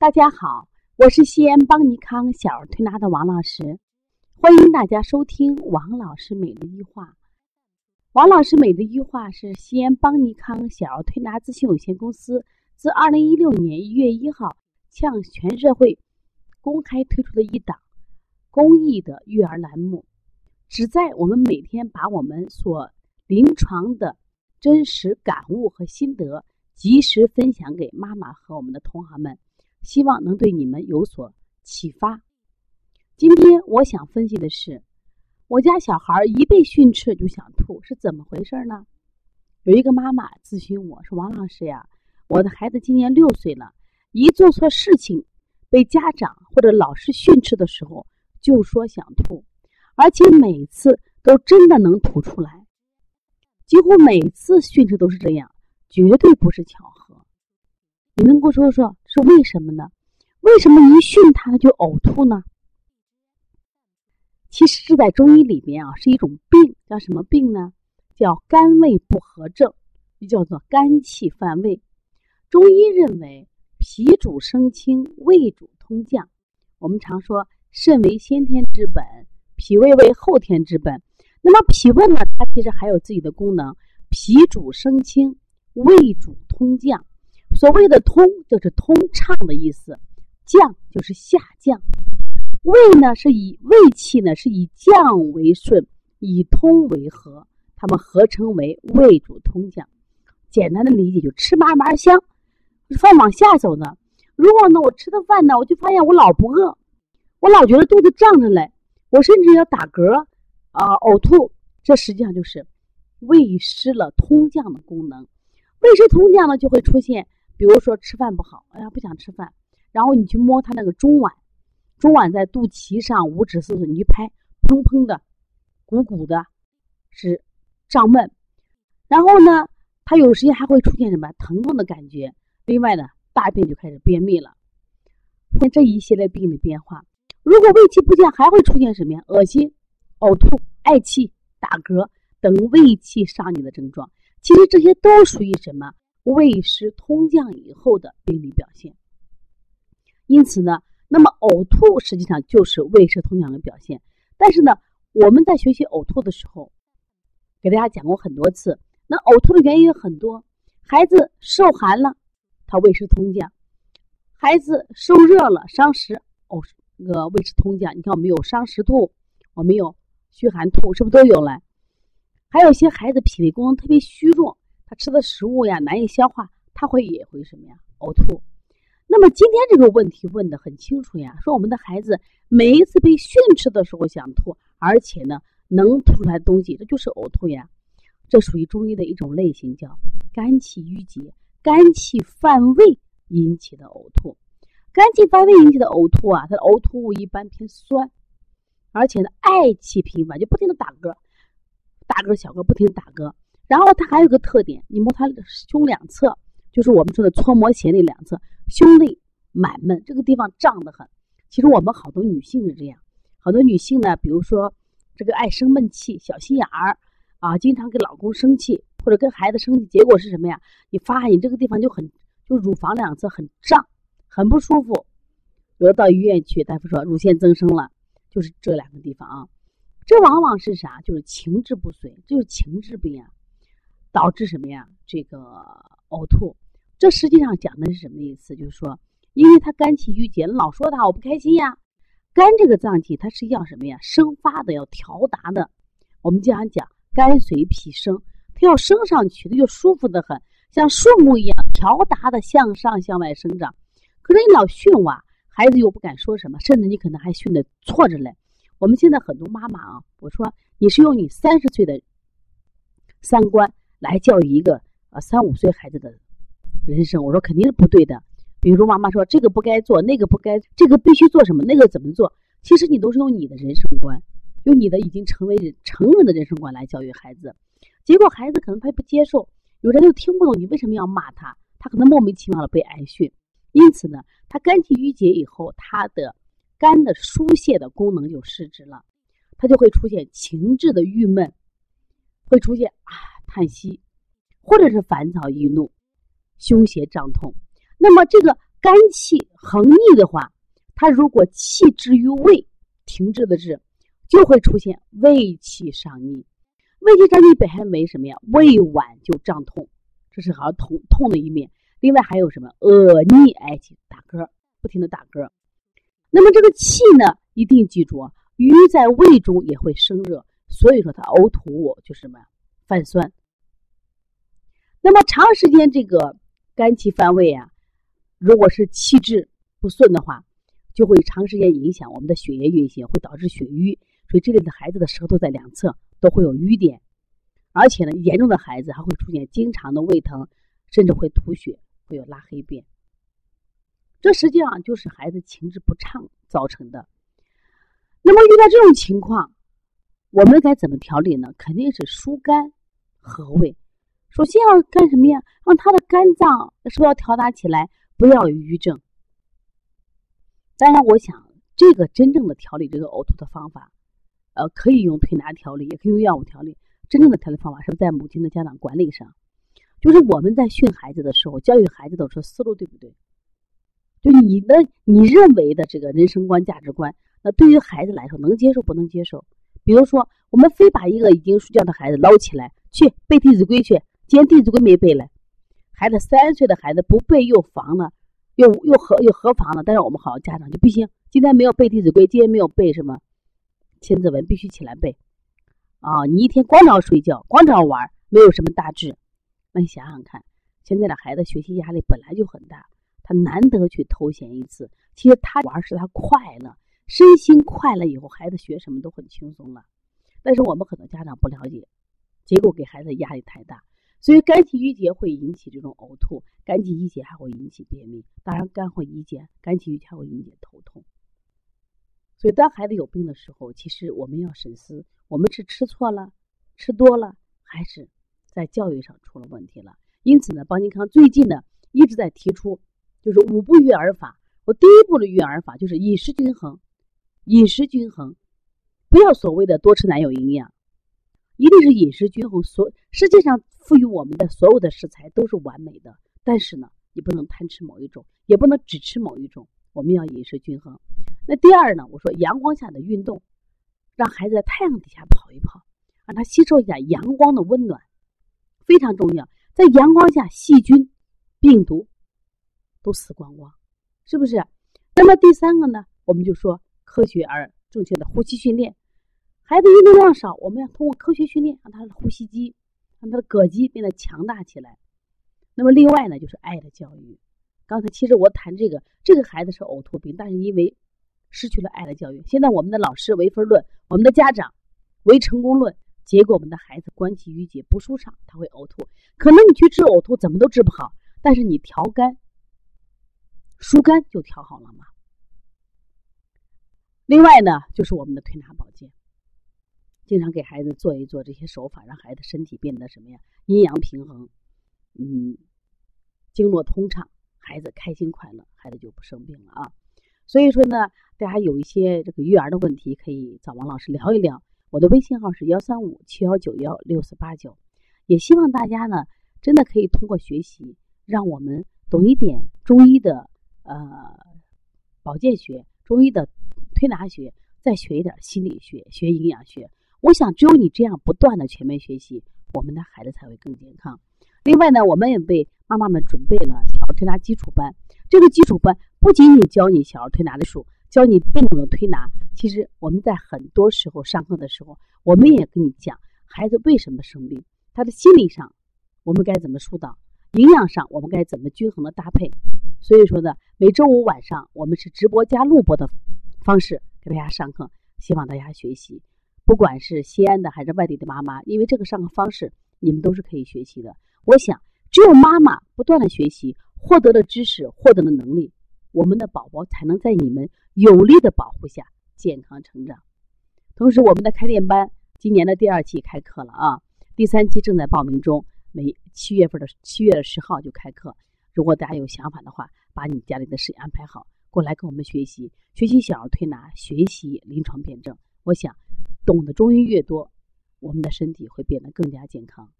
大家好，我是西安邦尼康小儿推拿的王老师，欢迎大家收听王老师每日一话。王老师每日一话是西安邦尼康小儿推拿咨询有限公司自二零一六年一月一号向全社会公开推出的一档公益的育儿栏目，旨在我们每天把我们所临床的真实感悟和心得及时分享给妈妈和我们的同行们。希望能对你们有所启发。今天我想分析的是，我家小孩一被训斥就想吐，是怎么回事呢？有一个妈妈咨询我说：“王老师呀，我的孩子今年六岁了，一做错事情被家长或者老师训斥的时候，就说想吐，而且每次都真的能吐出来，几乎每次训斥都是这样，绝对不是巧合。”你能够说说是为什么呢？为什么一训他就呕吐呢？其实是在中医里面啊，是一种病，叫什么病呢？叫肝胃不和症，又叫做肝气犯胃。中医认为，脾主升清，胃主通降。我们常说，肾为先天之本，脾胃为后天之本。那么脾胃呢，它其实还有自己的功能，脾主升清，胃主通降。所谓的通就是通畅的意思，降就是下降。胃呢是以胃气呢是以降为顺，以通为和，它们合称为胃主通降。简单的理解就吃嘛嘛香，饭往下走呢。如果呢我吃的饭呢，我就发现我老不饿，我老觉得肚子胀着嘞，我甚至要打嗝啊呕吐，这实际上就是胃失了通降的功能。胃失通降呢就会出现。比如说吃饭不好，哎呀不想吃饭，然后你去摸他那个中脘，中脘在肚脐上五指四寸，你去拍，砰砰的，鼓鼓的，是胀闷。然后呢，他有时间还会出现什么疼痛的感觉。另外呢，大便就开始便秘了。看这一系列病理变化，如果胃气不降，还会出现什么呀？恶心、呕吐、嗳气、打嗝等胃气上逆的症状。其实这些都属于什么？胃湿通降以后的病理表现，因此呢，那么呕吐实际上就是胃湿通降的表现。但是呢，我们在学习呕吐的时候，给大家讲过很多次，那呕吐的原因有很多。孩子受寒了，他胃湿通降；孩子受热了，伤食，呕那个胃湿通降。你看，我们有伤食吐，我们有虚寒吐，是不是都有了？还有些孩子脾胃功能特别虚弱。他吃的食物呀难以消化，他会也会什么呀呕吐。那么今天这个问题问的很清楚呀，说我们的孩子每一次被训斥的时候想吐，而且呢能吐出来东西，这就是呕吐呀。这属于中医的一种类型，叫肝气郁结、肝气犯胃引起的呕吐。肝气犯胃引起的呕吐啊，它的呕吐物一般偏酸，而且呢嗳气频繁，就不停的打嗝，大嗝小嗝不停的打嗝。然后它还有个特点，你摸它胸两侧，就是我们说的搓摩斜那两侧，胸内满闷，这个地方胀得很。其实我们好多女性是这样，好多女性呢，比如说这个爱生闷气、小心眼儿啊，经常给老公生气或者跟孩子生气，结果是什么呀？你发现你这个地方就很，就乳房两侧很胀，很不舒服。有的到医院去，大夫说乳腺增生了，就是这两个地方啊。这往往是啥？就是情志不遂，就是情志病啊。导致什么呀？这个呕吐，这实际上讲的是什么意思？就是说，因为他肝气郁结，老说他我不开心呀。肝这个脏器，它是要什么呀？生发的，要调达的。我们经常讲肝随脾升，它要升上去，它就舒服的很，像树木一样调达的向上向外生长。可是你老训娃，孩子又不敢说什么，甚至你可能还训的错着嘞。我们现在很多妈妈啊，我说你是用你三十岁的三观。来教育一个呃三五岁孩子的人生，我说肯定是不对的。比如妈妈说这个不该做，那个不该，这个必须做什么，那个怎么做？其实你都是用你的人生观，用你的已经成为成人的人生观来教育孩子。结果孩子可能他不接受，有人就听不懂你为什么要骂他，他可能莫名其妙的被挨训。因此呢，他肝气郁结以后，他的肝的疏泄的功能就失职了，他就会出现情志的郁闷，会出现啊。叹息，或者是烦躁易怒、胸胁胀痛，那么这个肝气横逆的话，它如果气滞于胃，停滞的滞，就会出现胃气上逆。胃气上逆表现为什么呀？胃脘就胀痛，这是好像痛痛的一面。另外还有什么？恶逆哎，打嗝，不停的打嗝。那么这个气呢，一定记住啊，鱼在胃中也会生热，所以说它呕吐就是什么呀泛酸。那么长时间这个肝气犯胃啊，如果是气滞不顺的话，就会长时间影响我们的血液运行，会导致血瘀。所以这类的孩子的舌头在两侧都会有瘀点，而且呢，严重的孩子还会出现经常的胃疼，甚至会吐血，会有拉黑便。这实际上就是孩子情志不畅造成的。那么遇到这种情况，我们该怎么调理呢？肯定是疏肝和胃。首先要干什么呀？让他的肝脏是不是要调达起来，不要有瘀症。当然，我想这个真正的调理这个呕吐的方法，呃，可以用推拿调理，也可以用药物调理。真正的调理方法是在母亲的家长管理上，就是我们在训孩子的时候，教育孩子的时候思路对不对？就你的你认为的这个人生观、价值观，那对于孩子来说能接受不能接受？比如说，我们非把一个已经睡觉的孩子捞起来去背《弟子规》去。今天《弟子规》没背嘞，孩子三岁的孩子不背又防了，又又何又何妨呢？但是我们好家长就不行，今天没有背《弟子规》，今天没有背什么《千字文》，必须起来背啊！你一天光着睡觉，光着玩，没有什么大志。那你想想看，现在的孩子学习压力本来就很大，他难得去偷闲一次，其实他玩是他快乐，身心快乐以后，孩子学什么都很轻松了。但是我们很多家长不了解，结果给孩子压力太大。所以肝气郁结会引起这种呕吐，肝气郁结还会引起便秘，当然肝会郁结，肝气郁结还会引起头痛。所以当孩子有病的时候，其实我们要审思：我们是吃错了、吃多了，还是在教育上出了问题了？因此呢，邦尼康最近呢一直在提出，就是五步育儿法。我第一步的育儿法就是饮食均衡，饮食均衡，不要所谓的多吃奶有营养。一定是饮食均衡。所实际上赋予我们的所有的食材都是完美的，但是呢，你不能贪吃某一种，也不能只吃某一种。我们要饮食均衡。那第二呢？我说阳光下的运动，让孩子在太阳底下跑一跑，让他吸收一下阳光的温暖，非常重要。在阳光下，细菌、病毒都死光光，是不是？那么第三个呢？我们就说科学而正确的呼吸训练。孩子运动量少，我们要通过科学训练，让他的呼吸肌、让他的膈肌变得强大起来。那么另外呢，就是爱的教育。刚才其实我谈这个，这个孩子是呕吐病，但是因为失去了爱的教育，现在我们的老师唯分论，我们的家长唯成功论，结果我们的孩子关气郁结不舒畅，他会呕吐。可能你去治呕吐，怎么都治不好，但是你调肝、疏肝就调好了嘛。另外呢，就是我们的推拿保健。经常给孩子做一做这些手法，让孩子身体变得什么呀？阴阳平衡，嗯，经络通畅，孩子开心快乐，孩子就不生病了啊。所以说呢，大家有一些这个育儿的问题，可以找王老师聊一聊。我的微信号是幺三五七幺九幺六四八九。也希望大家呢，真的可以通过学习，让我们懂一点中医的呃保健学、中医的推拿学，再学一点心理学、学营养学。我想，只有你这样不断的全面学习，我们的孩子才会更健康。另外呢，我们也为妈妈们准备了小儿推拿基础班。这个基础班不仅仅教你小儿推拿的术，教你病种的推拿。其实我们在很多时候上课的时候，我们也跟你讲孩子为什么生病，他的心理上我们该怎么疏导，营养上我们该怎么均衡的搭配。所以说呢，每周五晚上我们是直播加录播的方式给大家上课，希望大家学习。不管是西安的还是外地的妈妈，因为这个上课方式，你们都是可以学习的。我想，只有妈妈不断的学习，获得了知识，获得了能力，我们的宝宝才能在你们有力的保护下健康成长。同时，我们的开店班今年的第二期开课了啊，第三期正在报名中，每七月份的七月十号就开课。如果大家有想法的话，把你家里的事安排好，过来跟我们学习，学习小儿推拿，学习临床辩证。我想。懂得中医越多，我们的身体会变得更加健康。